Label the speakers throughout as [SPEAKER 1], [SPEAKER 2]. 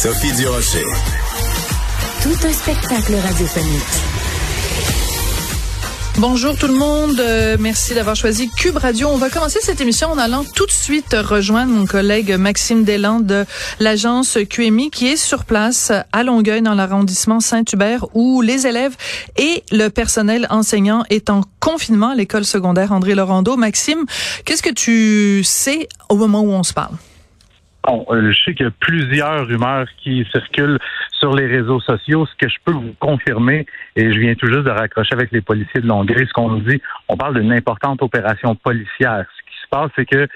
[SPEAKER 1] Sophie Durocher.
[SPEAKER 2] Tout un spectacle radiophonique.
[SPEAKER 3] Bonjour tout le monde, euh, merci d'avoir choisi Cube Radio. On va commencer cette émission en allant tout de suite rejoindre mon collègue Maxime Deslandes de l'agence QMI qui est sur place à Longueuil dans l'arrondissement Saint-Hubert où les élèves et le personnel enseignant est en confinement à l'école secondaire André Laurando. Maxime, qu'est-ce que tu sais au moment où on se parle?
[SPEAKER 4] Bon, euh, je sais qu'il y a plusieurs rumeurs qui circulent sur les réseaux sociaux. Ce que je peux vous confirmer, et je viens tout juste de raccrocher avec les policiers de Longueuil, ce qu'on nous dit, on parle d'une importante opération policière. Ce qui se passe, c'est que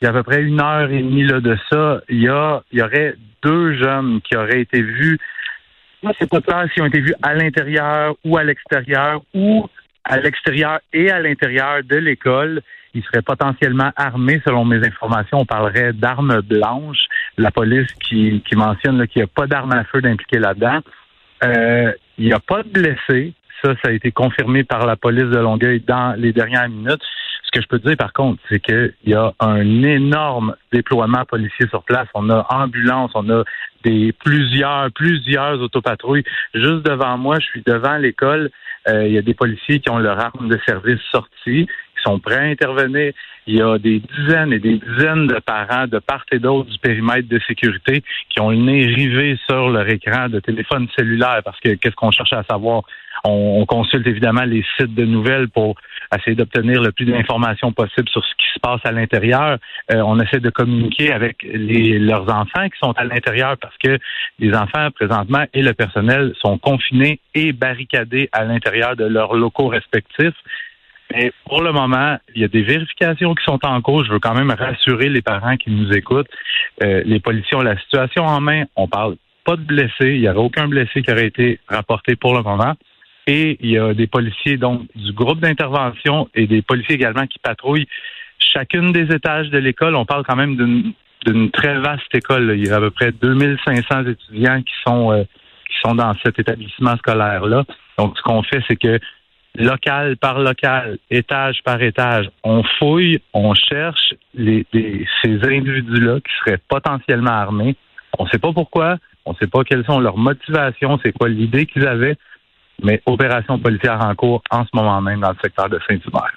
[SPEAKER 4] il y a à peu près une heure et demie là, de ça, il y, a, il y aurait deux jeunes qui auraient été vus. Moi, c'est pas clair s'ils ont été vus à l'intérieur ou à l'extérieur ou à l'extérieur et à l'intérieur de l'école. Ils seraient potentiellement armés, selon mes informations. On parlerait d'armes blanches. La police qui, qui mentionne qu'il n'y a pas d'armes à feu d'impliquer là-dedans. Euh, il n'y a pas de blessés. Ça, ça a été confirmé par la police de Longueuil dans les dernières minutes. Ce que je peux dire, par contre, c'est qu'il y a un énorme déploiement policier sur place. On a ambulance, on a des plusieurs, plusieurs autopatrouilles. Juste devant moi, je suis devant l'école. Euh, il y a des policiers qui ont leur arme de service sortie sont prêts à intervenir. Il y a des dizaines et des dizaines de parents de part et d'autre du périmètre de sécurité qui ont le nez rivé sur leur écran de téléphone cellulaire parce que qu'est-ce qu'on cherche à savoir? On, consulte évidemment les sites de nouvelles pour essayer d'obtenir le plus d'informations possible sur ce qui se passe à l'intérieur. Euh, on essaie de communiquer avec les, leurs enfants qui sont à l'intérieur parce que les enfants présentement et le personnel sont confinés et barricadés à l'intérieur de leurs locaux respectifs. Mais pour le moment, il y a des vérifications qui sont en cours. Je veux quand même rassurer les parents qui nous écoutent. Euh, les policiers ont la situation en main. On parle pas de blessés. Il n'y aurait aucun blessé qui aurait été rapporté pour le moment. Et il y a des policiers donc du groupe d'intervention et des policiers également qui patrouillent chacune des étages de l'école. On parle quand même d'une très vaste école. Il y a à peu près 2500 étudiants qui sont euh, qui sont dans cet établissement scolaire là. Donc ce qu'on fait c'est que local par local, étage par étage, on fouille, on cherche les, ces individus-là qui seraient potentiellement armés. On ne sait pas pourquoi, on ne sait pas quelles sont leurs motivations, c'est quoi l'idée qu'ils avaient, mais opération policière en cours en ce moment même dans le secteur de Saint-Hubert.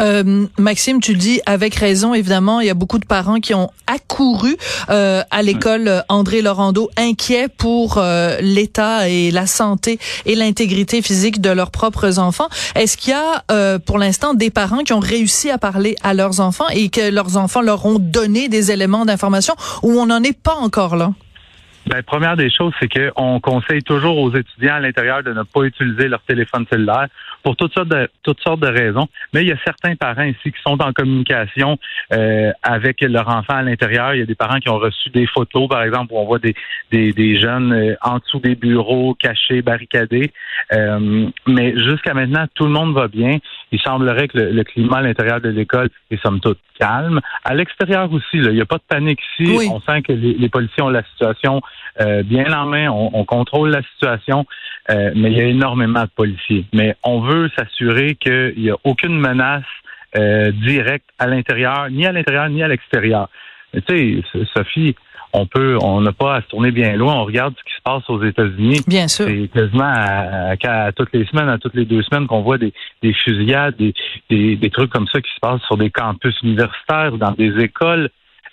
[SPEAKER 3] Euh, Maxime, tu dis avec raison, évidemment, il y a beaucoup de parents qui ont accouru euh, à l'école André Laurando, inquiets pour euh, l'état et la santé et l'intégrité physique de leurs propres enfants. Est-ce qu'il y a, euh, pour l'instant, des parents qui ont réussi à parler à leurs enfants et que leurs enfants leur ont donné des éléments d'information ou on n'en est pas encore là?
[SPEAKER 4] Ben, première des choses, c'est qu'on conseille toujours aux étudiants à l'intérieur de ne pas utiliser leur téléphone cellulaire pour toutes sortes de toutes sortes de raisons. Mais il y a certains parents ici qui sont en communication euh, avec leur enfant à l'intérieur. Il y a des parents qui ont reçu des photos, par exemple, où on voit des des, des jeunes euh, en dessous des bureaux, cachés, barricadés. Euh, mais jusqu'à maintenant, tout le monde va bien. Il semblerait que le, climat à l'intérieur de l'école est somme toute calme. À l'extérieur aussi, il n'y a pas de panique ici. On sent que les, les policiers ont la situation euh, bien en main, on, contrôle la situation, euh, mais il y a énormément de policiers. Mais on veut s'assurer qu'il n'y a aucune menace euh, directe à l'intérieur, ni à l'intérieur, ni à l'extérieur. Tu sais, Sophie, on peut, on n'a pas à se tourner bien loin. On regarde ce qui se passe aux États-Unis.
[SPEAKER 3] Bien sûr.
[SPEAKER 4] C'est quasiment à, toutes les semaines, à toutes les deux semaines qu'on voit des, fusillades, des, des, des, trucs comme ça qui se passent sur des campus universitaires, dans des écoles.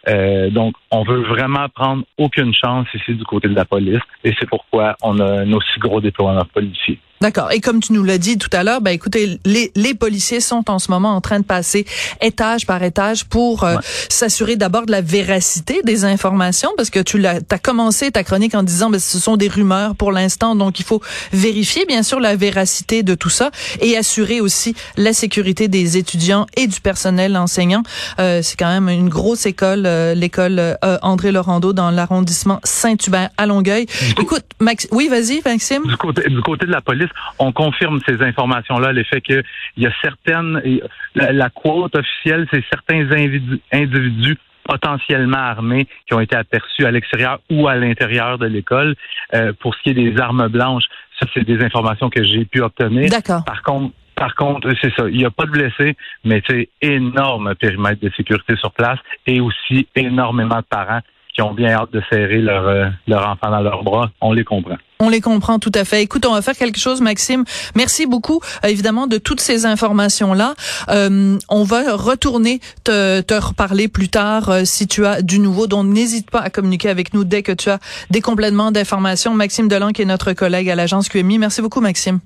[SPEAKER 4] Euh, donc, on veut vraiment prendre aucune chance ici du côté de la police et c'est pourquoi on a un aussi gros déploiement policier.
[SPEAKER 3] D'accord. Et comme tu nous l'as dit tout à l'heure, ben écoutez, les, les policiers sont en ce moment en train de passer étage par étage pour euh, s'assurer d'abord de la véracité des informations, parce que tu l'as, as commencé ta chronique en disant, ben ce sont des rumeurs pour l'instant, donc il faut vérifier bien sûr la véracité de tout ça et assurer aussi la sécurité des étudiants et du personnel enseignant. Euh, c'est quand même une grosse école, euh, l'école euh, André Laurando dans l'arrondissement Saint-Hubert à Longueuil. Écoute, Max, oui, vas-y, Maxime.
[SPEAKER 4] Du côté, du côté de la police on confirme ces informations-là, l'effet qu'il y a certaines, la, la quote officielle, c'est certains individus, potentiellement armés qui ont été aperçus à l'extérieur ou à l'intérieur de l'école. Euh, pour ce qui est des armes blanches, ça, c'est des informations que j'ai pu obtenir.
[SPEAKER 3] D'accord.
[SPEAKER 4] Par contre, par contre, c'est ça. Il n'y a pas de blessés, mais c'est énorme périmètre de sécurité sur place et aussi énormément de parents qui ont bien hâte de serrer leur, euh, leur enfant dans leurs bras. On les comprend.
[SPEAKER 3] On les comprend tout à fait. Écoute, on va faire quelque chose, Maxime. Merci beaucoup, euh, évidemment, de toutes ces informations-là. Euh, on va retourner te, te reparler plus tard si tu as du nouveau. Donc, n'hésite pas à communiquer avec nous dès que tu as des compléments d'informations. Maxime Delan, qui est notre collègue à l'agence QMI. Merci beaucoup, Maxime.